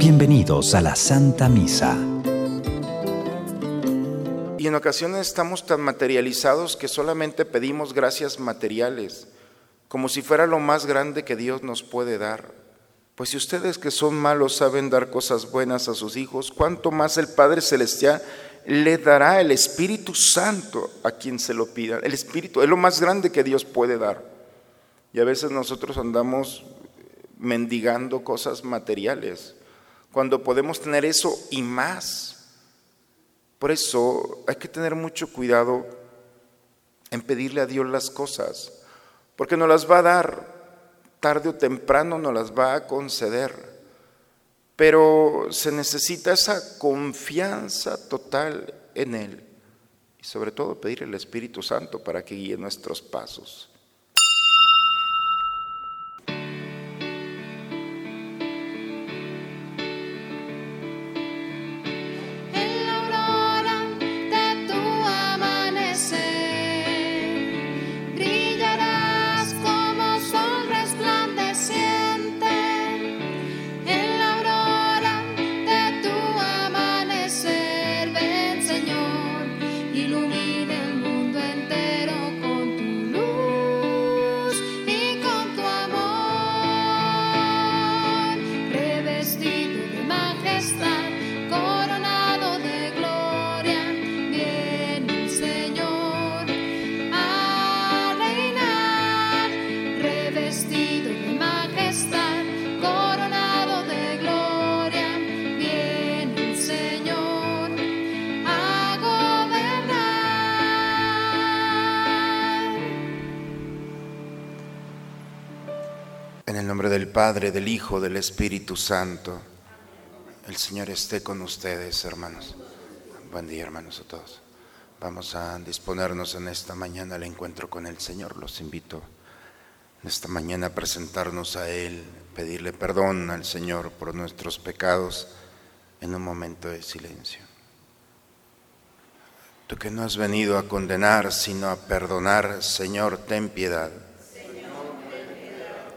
Bienvenidos a la Santa Misa. Y en ocasiones estamos tan materializados que solamente pedimos gracias materiales, como si fuera lo más grande que Dios nos puede dar. Pues si ustedes que son malos saben dar cosas buenas a sus hijos, ¿cuánto más el Padre Celestial le dará el Espíritu Santo a quien se lo pida? El Espíritu es lo más grande que Dios puede dar. Y a veces nosotros andamos mendigando cosas materiales, cuando podemos tener eso y más. Por eso hay que tener mucho cuidado en pedirle a Dios las cosas, porque nos las va a dar tarde o temprano, nos las va a conceder. Pero se necesita esa confianza total en Él y sobre todo pedir el Espíritu Santo para que guíe nuestros pasos. Del Padre, del Hijo, del Espíritu Santo. El Señor esté con ustedes, hermanos. Buen día, hermanos, a todos. Vamos a disponernos en esta mañana al encuentro con el Señor. Los invito en esta mañana a presentarnos a Él, pedirle perdón al Señor por nuestros pecados en un momento de silencio. Tú que no has venido a condenar, sino a perdonar, Señor, ten piedad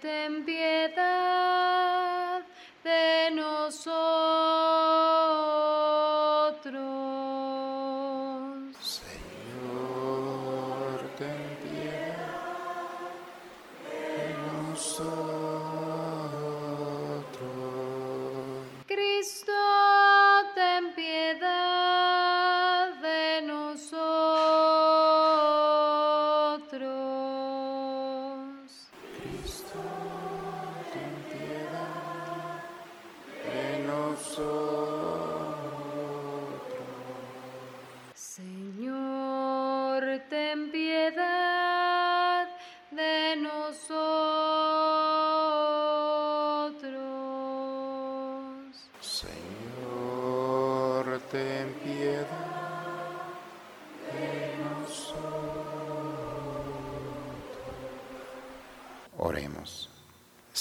Ten piedad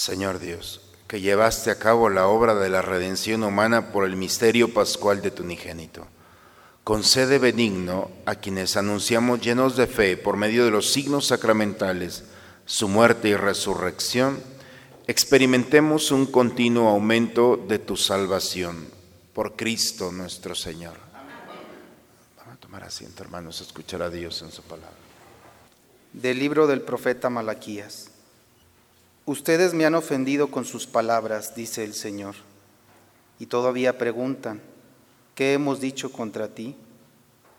Señor Dios, que llevaste a cabo la obra de la redención humana por el misterio pascual de tu unigénito. Concede benigno a quienes anunciamos llenos de fe por medio de los signos sacramentales su muerte y resurrección, experimentemos un continuo aumento de tu salvación por Cristo nuestro Señor. Vamos a tomar asiento, hermanos, a escuchar a Dios en su palabra. Del libro del profeta Malaquías. Ustedes me han ofendido con sus palabras, dice el Señor, y todavía preguntan, ¿qué hemos dicho contra ti?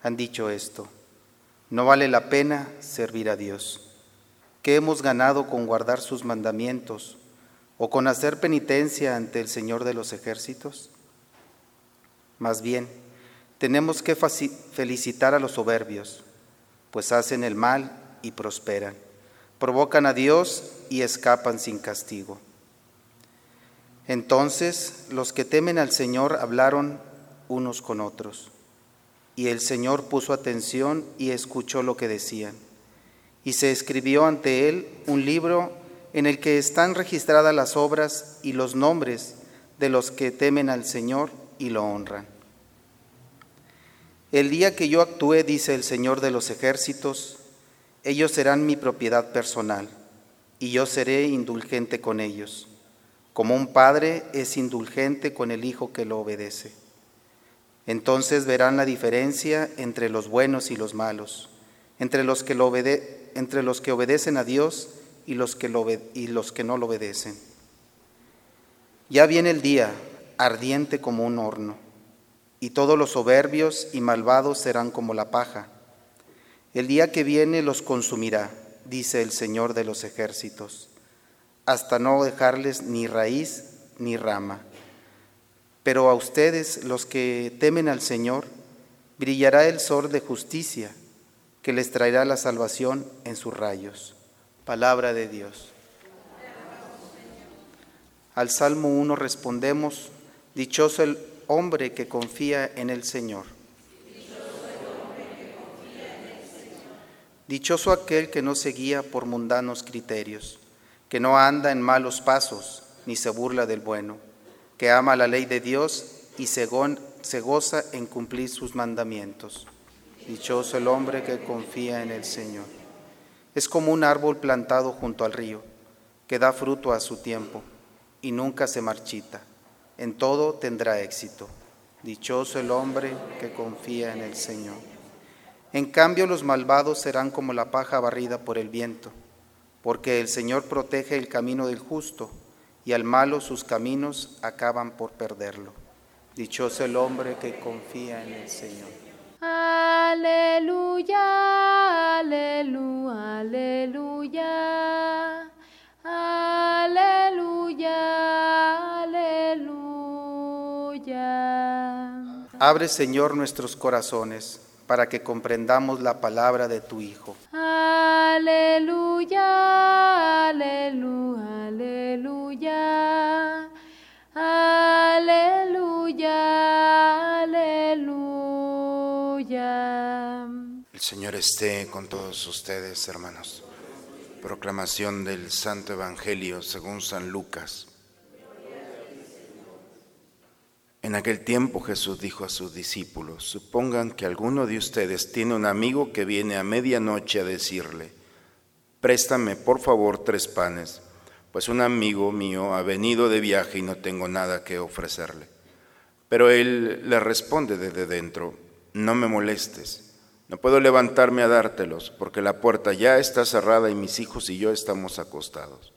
Han dicho esto, no vale la pena servir a Dios. ¿Qué hemos ganado con guardar sus mandamientos o con hacer penitencia ante el Señor de los ejércitos? Más bien, tenemos que felicitar a los soberbios, pues hacen el mal y prosperan provocan a Dios y escapan sin castigo. Entonces los que temen al Señor hablaron unos con otros, y el Señor puso atención y escuchó lo que decían. Y se escribió ante él un libro en el que están registradas las obras y los nombres de los que temen al Señor y lo honran. El día que yo actúe, dice el Señor de los ejércitos, ellos serán mi propiedad personal, y yo seré indulgente con ellos, como un padre es indulgente con el hijo que lo obedece. Entonces verán la diferencia entre los buenos y los malos, entre los que, lo entre los que obedecen a Dios y los que, lo y los que no lo obedecen. Ya viene el día, ardiente como un horno y todos los soberbios y malvados serán como la paja. El día que viene los consumirá, dice el Señor de los ejércitos, hasta no dejarles ni raíz ni rama. Pero a ustedes, los que temen al Señor, brillará el sol de justicia, que les traerá la salvación en sus rayos. Palabra de Dios. Al Salmo 1 respondemos, Dichoso el hombre que confía en el Señor. Dichoso aquel que no se guía por mundanos criterios, que no anda en malos pasos, ni se burla del bueno, que ama la ley de Dios y se, goza en cumplir sus mandamientos. Dichoso el hombre que confía en el Señor. Es como un árbol plantado junto al río, que da fruto a su tiempo y nunca se marchita en todo tendrá éxito. Dichoso el hombre que confía en el Señor. En cambio los malvados serán como la paja barrida por el viento, porque el Señor protege el camino del justo, y al malo sus caminos acaban por perderlo. Dichoso el hombre que confía en el Señor. Aleluya, aleluya, aleluya. Aleluya, aleluya. Abre, Señor, nuestros corazones para que comprendamos la palabra de tu Hijo. Aleluya, aleluya, aleluya. Aleluya, aleluya. El Señor esté con todos ustedes, hermanos. Proclamación del Santo Evangelio según San Lucas. En aquel tiempo Jesús dijo a sus discípulos, supongan que alguno de ustedes tiene un amigo que viene a medianoche a decirle, préstame por favor tres panes, pues un amigo mío ha venido de viaje y no tengo nada que ofrecerle. Pero él le responde desde dentro, no me molestes no puedo levantarme a dártelos porque la puerta ya está cerrada y mis hijos y yo estamos acostados.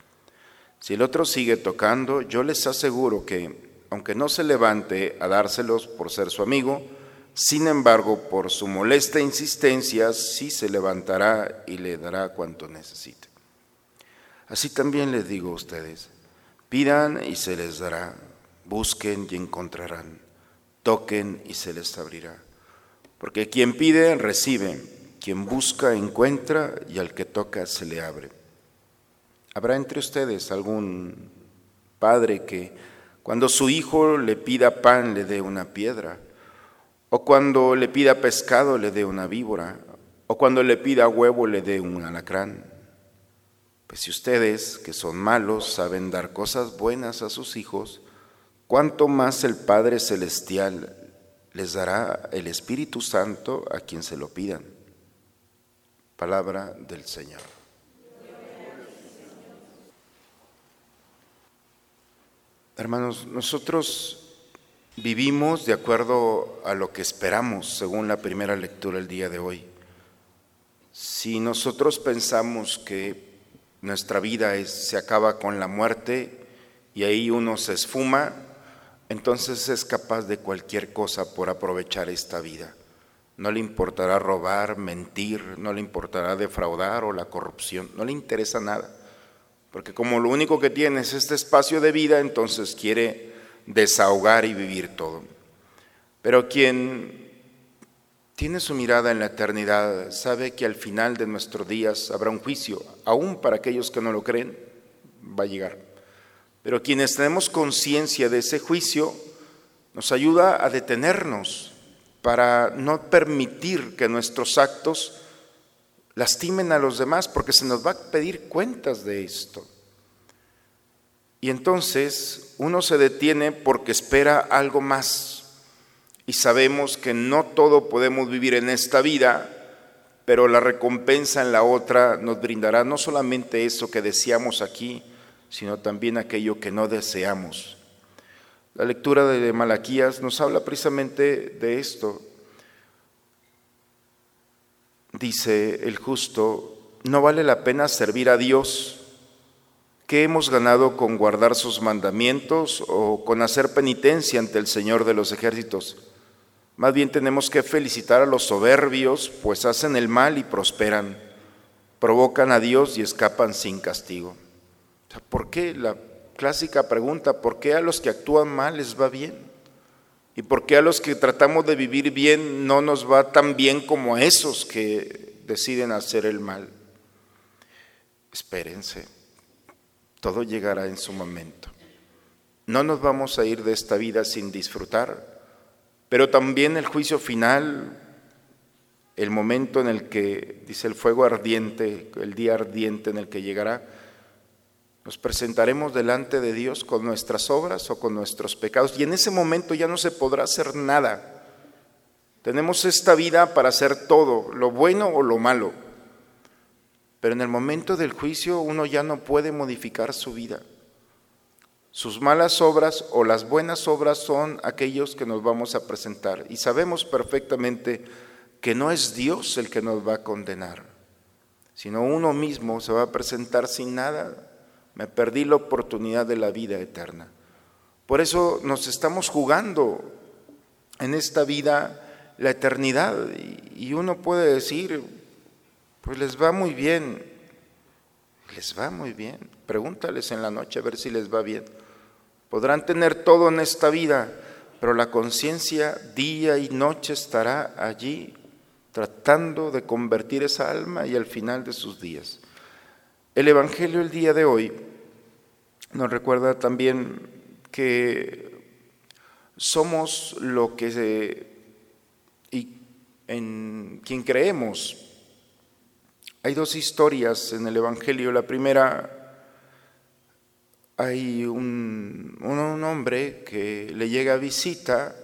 Si el otro sigue tocando, yo les aseguro que, aunque no se levante a dárselos por ser su amigo, sin embargo, por su molesta insistencia, sí se levantará y le dará cuanto necesite. Así también les digo a ustedes, pidan y se les dará, busquen y encontrarán, toquen y se les abrirá. Porque quien pide, recibe, quien busca, encuentra, y al que toca, se le abre. ¿Habrá entre ustedes algún padre que cuando su hijo le pida pan le dé una piedra? ¿O cuando le pida pescado le dé una víbora? ¿O cuando le pida huevo le dé un alacrán? Pues si ustedes, que son malos, saben dar cosas buenas a sus hijos, ¿cuánto más el Padre Celestial les dará el Espíritu Santo a quien se lo pidan. Palabra del Señor. Hermanos, nosotros vivimos de acuerdo a lo que esperamos según la primera lectura el día de hoy. Si nosotros pensamos que nuestra vida se acaba con la muerte y ahí uno se esfuma, entonces es capaz de cualquier cosa por aprovechar esta vida. No le importará robar, mentir, no le importará defraudar o la corrupción, no le interesa nada. Porque como lo único que tiene es este espacio de vida, entonces quiere desahogar y vivir todo. Pero quien tiene su mirada en la eternidad sabe que al final de nuestros días habrá un juicio, aún para aquellos que no lo creen, va a llegar. Pero quienes tenemos conciencia de ese juicio, nos ayuda a detenernos para no permitir que nuestros actos lastimen a los demás, porque se nos va a pedir cuentas de esto. Y entonces uno se detiene porque espera algo más. Y sabemos que no todo podemos vivir en esta vida, pero la recompensa en la otra nos brindará no solamente eso que deseamos aquí, sino también aquello que no deseamos. La lectura de Malaquías nos habla precisamente de esto. Dice el justo, no vale la pena servir a Dios ¿Qué hemos ganado con guardar sus mandamientos o con hacer penitencia ante el Señor de los ejércitos? Más bien tenemos que felicitar a los soberbios, pues hacen el mal y prosperan, provocan a Dios y escapan sin castigo. ¿Por qué? La clásica pregunta, ¿por qué a los que actúan mal les va bien? ¿Y por qué a los que tratamos de vivir bien no nos va tan bien como a esos que deciden hacer el mal? Espérense todo llegará en su momento. No nos vamos a ir de esta vida sin disfrutar, pero también el juicio final, el momento en el que, dice el fuego ardiente, el día ardiente en el que llegará, nos presentaremos delante de Dios con nuestras obras o con nuestros pecados y en ese momento ya no se podrá hacer nada. Tenemos esta vida para hacer todo, lo bueno o lo malo. Pero en el momento del juicio uno ya no puede modificar su vida. Sus malas obras o las buenas obras son aquellos que nos vamos a presentar. Y sabemos perfectamente que no es Dios el que nos va a condenar, sino uno mismo se va a presentar sin nada. Me perdí la oportunidad de la vida eterna. Por eso nos estamos jugando en esta vida la eternidad. Y uno puede decir, pues les va muy bien, les va muy bien. Pregúntales en la noche a ver si les va bien. Podrán tener todo en esta vida, pero la conciencia día y noche estará allí tratando de convertir esa alma y al final de sus días. El Evangelio el día de hoy nos recuerda también que somos lo que y en quien creemos hay dos historias en el Evangelio. La primera, hay un, hombre que le llega a visita,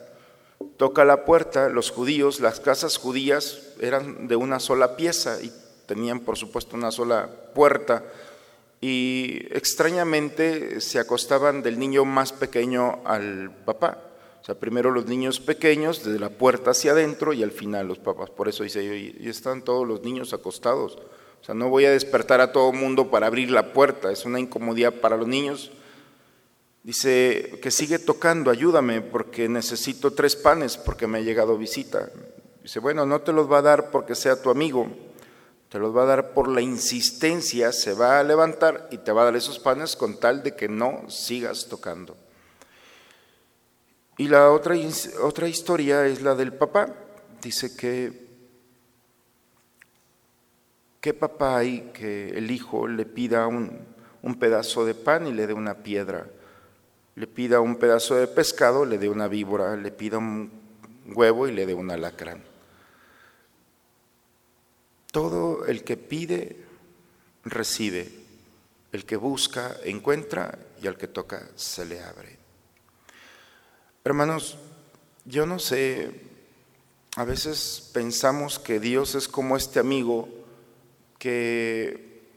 toca la puerta, los judíos, las casas judías eran de una sola pieza y tenían por supuesto una sola puerta y extrañamente se acostaban del niño más pequeño al papá. O sea, primero los niños pequeños, desde la puerta hacia adentro y al final los papás. Por eso dice, y están todos los niños acostados. O sea, no voy a despertar a todo mundo para abrir la puerta, es una incomodidad para los niños. Dice que sigue tocando, ayúdame porque necesito tres panes porque me ha llegado visita. Dice, bueno, no te los va a dar porque sea tu amigo, te los va a dar por la insistencia, se va a levantar y te va a dar esos panes con tal de que no sigas tocando. Y la otra, otra historia es la del papá. Dice que, ¿qué papá hay que el hijo le pida un, un pedazo de pan y le dé una piedra? Le pida un pedazo de pescado, le dé una víbora, le pida un huevo y le dé un alacrán. Todo el que pide, recibe. El que busca, encuentra y al que toca, se le abre. Hermanos, yo no sé, a veces pensamos que Dios es como este amigo que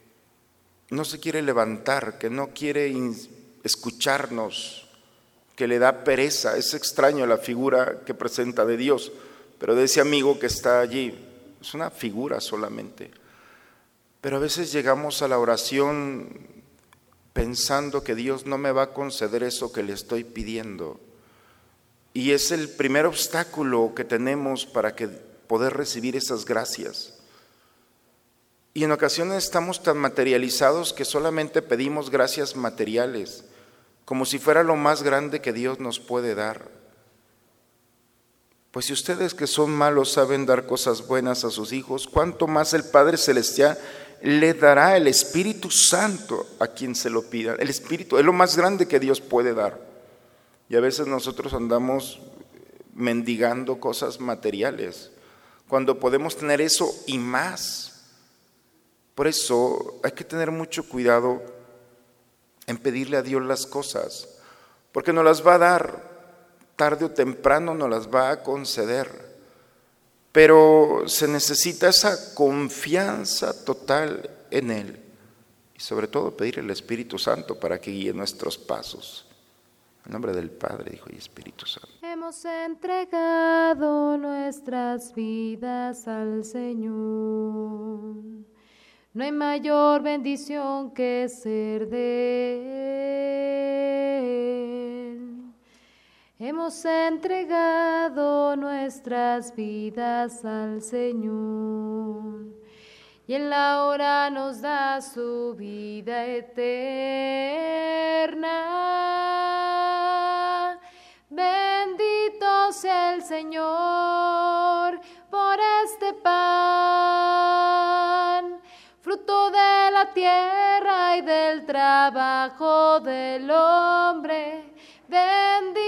no se quiere levantar, que no quiere escucharnos, que le da pereza. Es extraño la figura que presenta de Dios, pero de ese amigo que está allí, es una figura solamente. Pero a veces llegamos a la oración pensando que Dios no me va a conceder eso que le estoy pidiendo. Y es el primer obstáculo que tenemos para que poder recibir esas gracias. Y en ocasiones estamos tan materializados que solamente pedimos gracias materiales, como si fuera lo más grande que Dios nos puede dar. Pues si ustedes que son malos saben dar cosas buenas a sus hijos, ¿cuánto más el Padre Celestial le dará el Espíritu Santo a quien se lo pida. El Espíritu es lo más grande que Dios puede dar. Y a veces nosotros andamos mendigando cosas materiales, cuando podemos tener eso y más. Por eso hay que tener mucho cuidado en pedirle a Dios las cosas, porque nos las va a dar tarde o temprano, nos las va a conceder. Pero se necesita esa confianza total en Él y sobre todo pedir el Espíritu Santo para que guíe nuestros pasos. En nombre del Padre, Hijo y Espíritu Santo. Hemos entregado nuestras vidas al Señor. No hay mayor bendición que ser de Él. Hemos entregado nuestras vidas al Señor y en la hora nos da su vida eterna. Bendito sea el Señor por este pan, fruto de la tierra y del trabajo del hombre. Bendito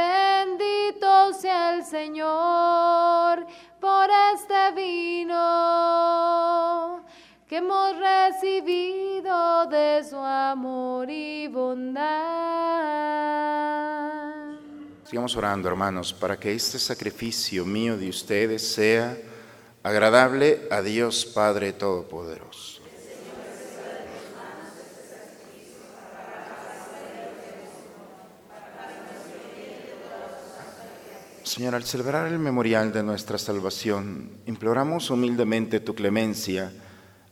Bendito sea el Señor por este vino que hemos recibido de su amor y bondad. Sigamos orando, hermanos, para que este sacrificio mío de ustedes sea agradable a Dios Padre Todopoderoso. Señor, al celebrar el memorial de nuestra salvación, imploramos humildemente tu clemencia,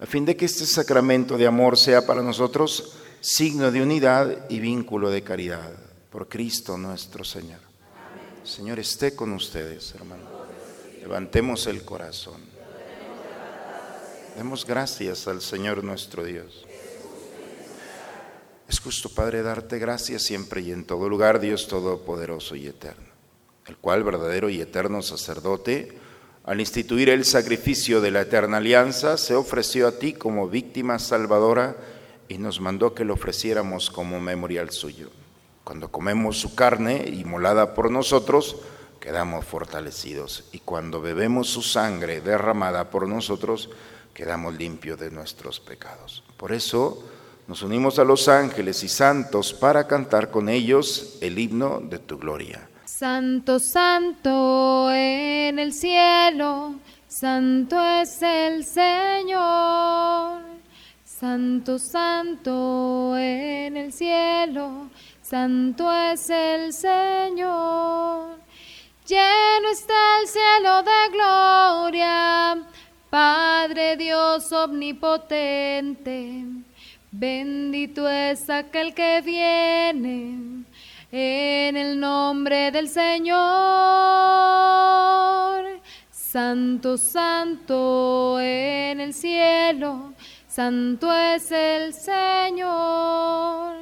a fin de que este sacramento de amor sea para nosotros signo de unidad y vínculo de caridad. Por Cristo nuestro Señor. Señor, esté con ustedes, hermanos. Levantemos el corazón. Demos gracias al Señor nuestro Dios. Es justo, Padre, darte gracias siempre y en todo lugar, Dios Todopoderoso y Eterno, el cual, verdadero y eterno sacerdote, al instituir el sacrificio de la eterna alianza, se ofreció a ti como víctima salvadora y nos mandó que lo ofreciéramos como memorial suyo. Cuando comemos su carne, inmolada por nosotros, quedamos fortalecidos. Y cuando bebemos su sangre derramada por nosotros, quedamos limpios de nuestros pecados. Por eso nos unimos a los ángeles y santos para cantar con ellos el himno de tu gloria. Santo, santo en el cielo, santo es el Señor. Santo, santo en el cielo, santo es el Señor. Lleno está el cielo de gloria, Padre Dios omnipotente. Bendito es aquel que viene en el nombre del Señor. Santo, santo en el cielo, santo es el Señor.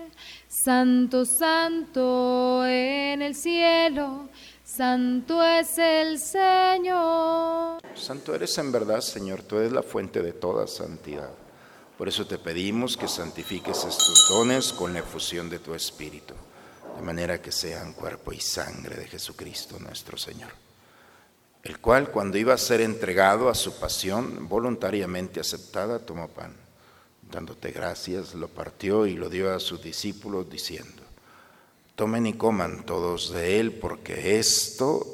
Santo, santo en el cielo, santo es el Señor. Santo eres en verdad, Señor, tú eres la fuente de toda santidad. Por eso te pedimos que santifiques estos dones con la efusión de tu Espíritu, de manera que sean cuerpo y sangre de Jesucristo nuestro Señor, el cual cuando iba a ser entregado a su pasión voluntariamente aceptada, tomó pan, dándote gracias, lo partió y lo dio a sus discípulos diciendo, tomen y coman todos de él, porque esto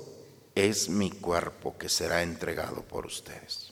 es mi cuerpo que será entregado por ustedes.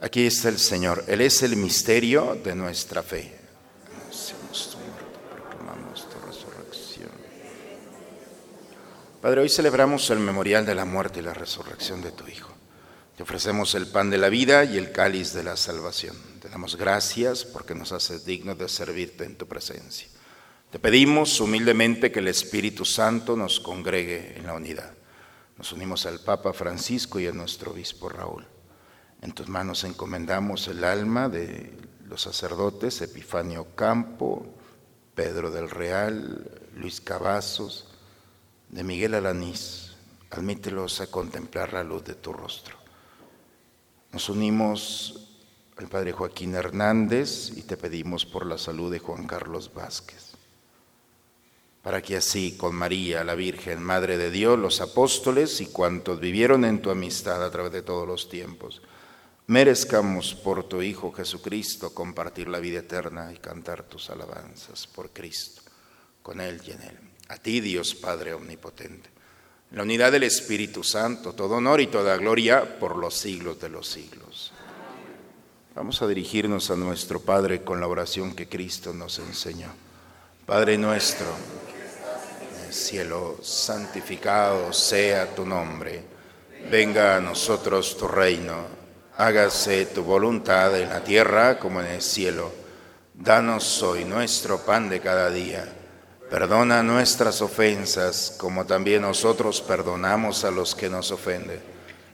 Aquí está el Señor. Él es el misterio de nuestra fe. Padre, hoy celebramos el memorial de la muerte y la resurrección de tu Hijo. Te ofrecemos el pan de la vida y el cáliz de la salvación. Te damos gracias porque nos haces dignos de servirte en tu presencia. Te pedimos humildemente que el Espíritu Santo nos congregue en la unidad. Nos unimos al Papa Francisco y a nuestro obispo Raúl. En tus manos encomendamos el alma de los sacerdotes Epifanio Campo, Pedro del Real, Luis Cavazos, de Miguel Alanís. Admítelos a contemplar la luz de tu rostro. Nos unimos al Padre Joaquín Hernández y te pedimos por la salud de Juan Carlos Vázquez, para que así con María, la Virgen, Madre de Dios, los apóstoles y cuantos vivieron en tu amistad a través de todos los tiempos, merezcamos por tu Hijo Jesucristo compartir la vida eterna y cantar tus alabanzas por Cristo, con Él y en Él. A ti, Dios Padre Omnipotente, en la unidad del Espíritu Santo, todo honor y toda gloria por los siglos de los siglos. Vamos a dirigirnos a nuestro Padre con la oración que Cristo nos enseñó. Padre nuestro, en el cielo, santificado sea tu nombre. Venga a nosotros tu reino hágase tu voluntad en la tierra como en el cielo. Danos hoy nuestro pan de cada día. Perdona nuestras ofensas como también nosotros perdonamos a los que nos ofenden.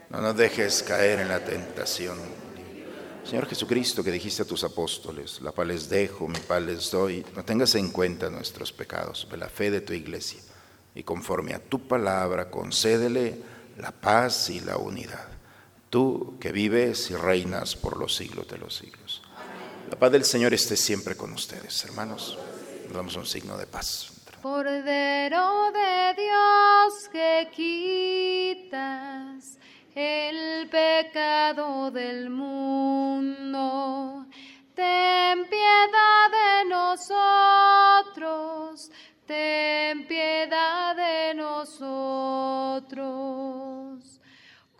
No nos dejes caer en la tentación. Señor Jesucristo, que dijiste a tus apóstoles, la paz les dejo, mi paz les doy, no tengas en cuenta nuestros pecados, ve la fe de tu iglesia y conforme a tu palabra concédele la paz y la unidad tú que vives y reinas por los siglos de los siglos. La paz del Señor esté siempre con ustedes, hermanos. Nos damos un signo de paz. Cordero de Dios que quitas el pecado del mundo, ten piedad de nosotros, ten piedad de nosotros.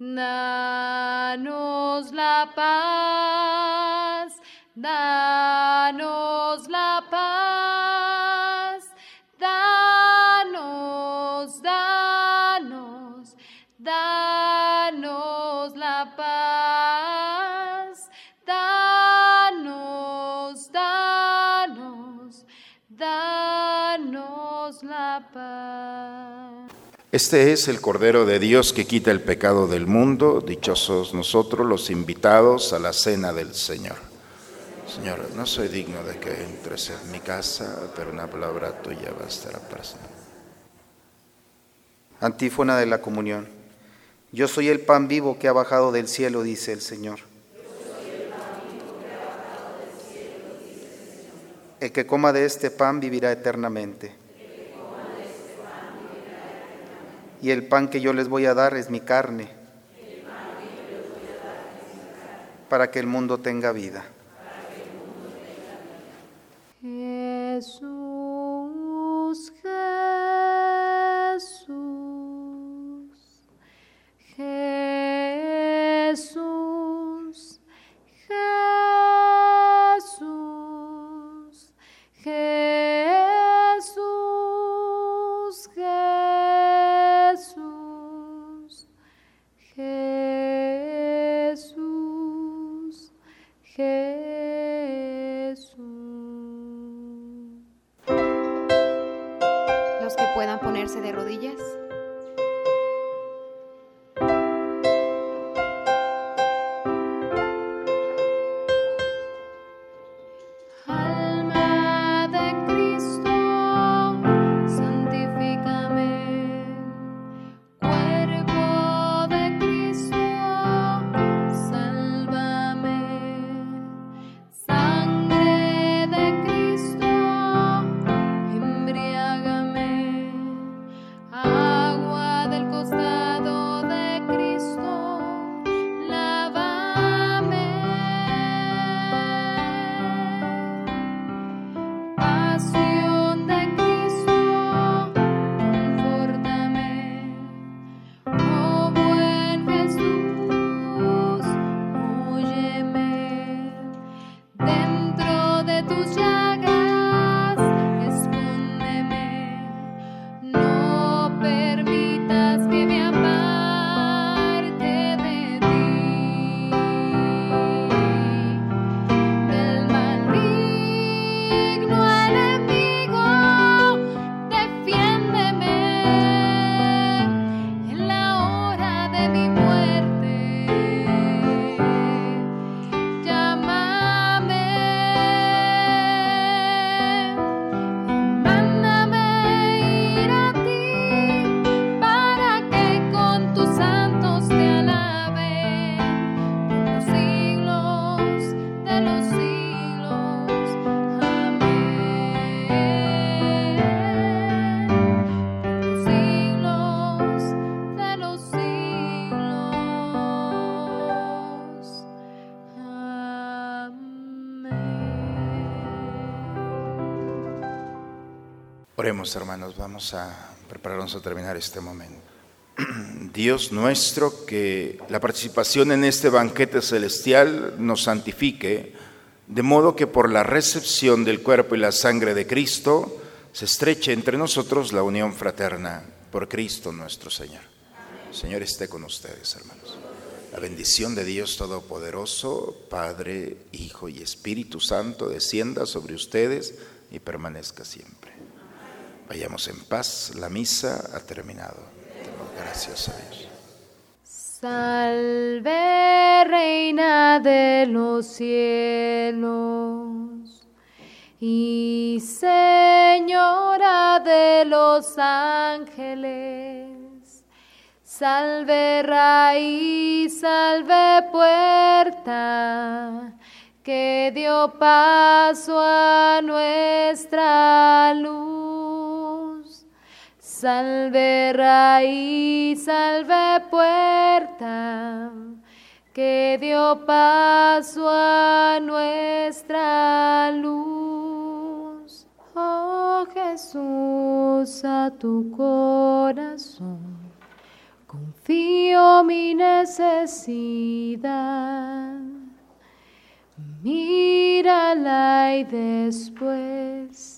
Danos la paz, danos la paz, danos, danos, danos la paz, danos, danos, danos la paz. Este es el Cordero de Dios que quita el pecado del mundo. Dichosos nosotros los invitados a la cena del Señor. Señor, no soy digno de que entres en mi casa, pero una palabra tuya bastará para siempre. Antífona de la comunión. Yo soy el pan vivo que ha bajado del cielo, dice el Señor. El que coma de este pan vivirá eternamente. Y el pan que yo les voy a dar es mi carne, para que el mundo tenga vida. Jesús, Oremos, hermanos, vamos a prepararnos a terminar este momento. Dios nuestro, que la participación en este banquete celestial nos santifique, de modo que por la recepción del cuerpo y la sangre de Cristo se estreche entre nosotros la unión fraterna por Cristo nuestro Señor. Señor esté con ustedes, hermanos. La bendición de Dios Todopoderoso, Padre, Hijo y Espíritu Santo, descienda sobre ustedes y permanezca siempre. Vayamos en paz, la misa ha terminado. Gracias a Dios. Salve, Reina de los cielos y Señora de los ángeles. Salve, raíz, salve, puerta que dio paso a nuestra luz. Salve raíz, salve puerta, que dio paso a nuestra luz. Oh Jesús, a tu corazón confío mi necesidad. Mírala y después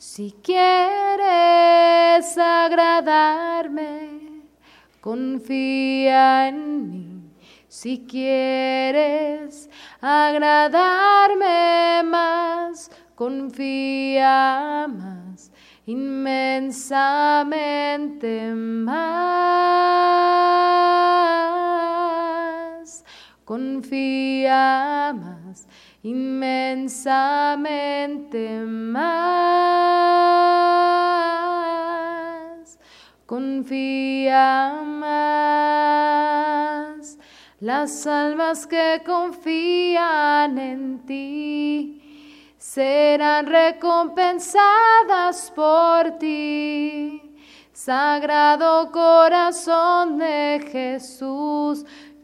si quieres agradarme, confía en mí. Si quieres agradarme más, confía más, inmensamente más. Confía más, inmensamente más. Confía más. Las almas que confían en ti serán recompensadas por ti. Sagrado corazón de Jesús,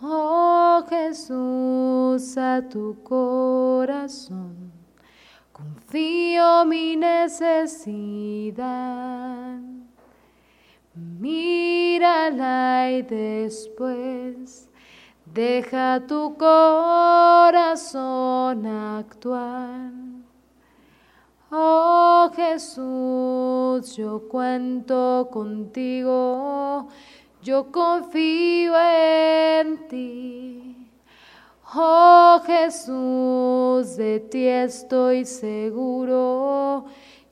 Oh Jesús, a tu corazón confío mi necesidad. Mírala y después deja tu corazón actuar. Oh Jesús, yo cuento contigo, yo confío en ti. Oh Jesús, de ti estoy seguro,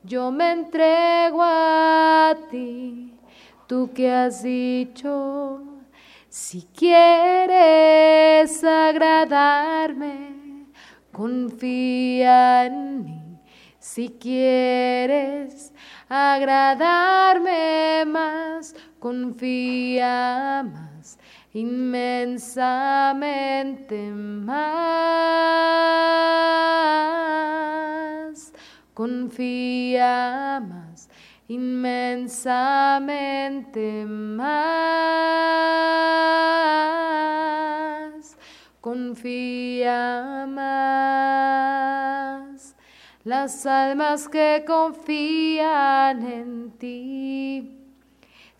yo me entrego a ti, tú que has dicho, si quieres agradarme, confía en mí. Si quieres agradarme más, confía más, inmensamente más. Confía más, inmensamente más. Confía más las almas que confían en ti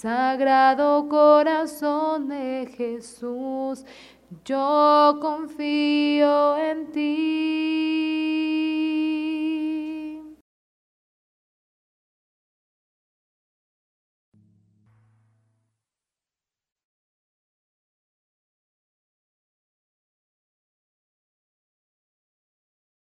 Sagrado corazón de Jesús, yo confío en ti.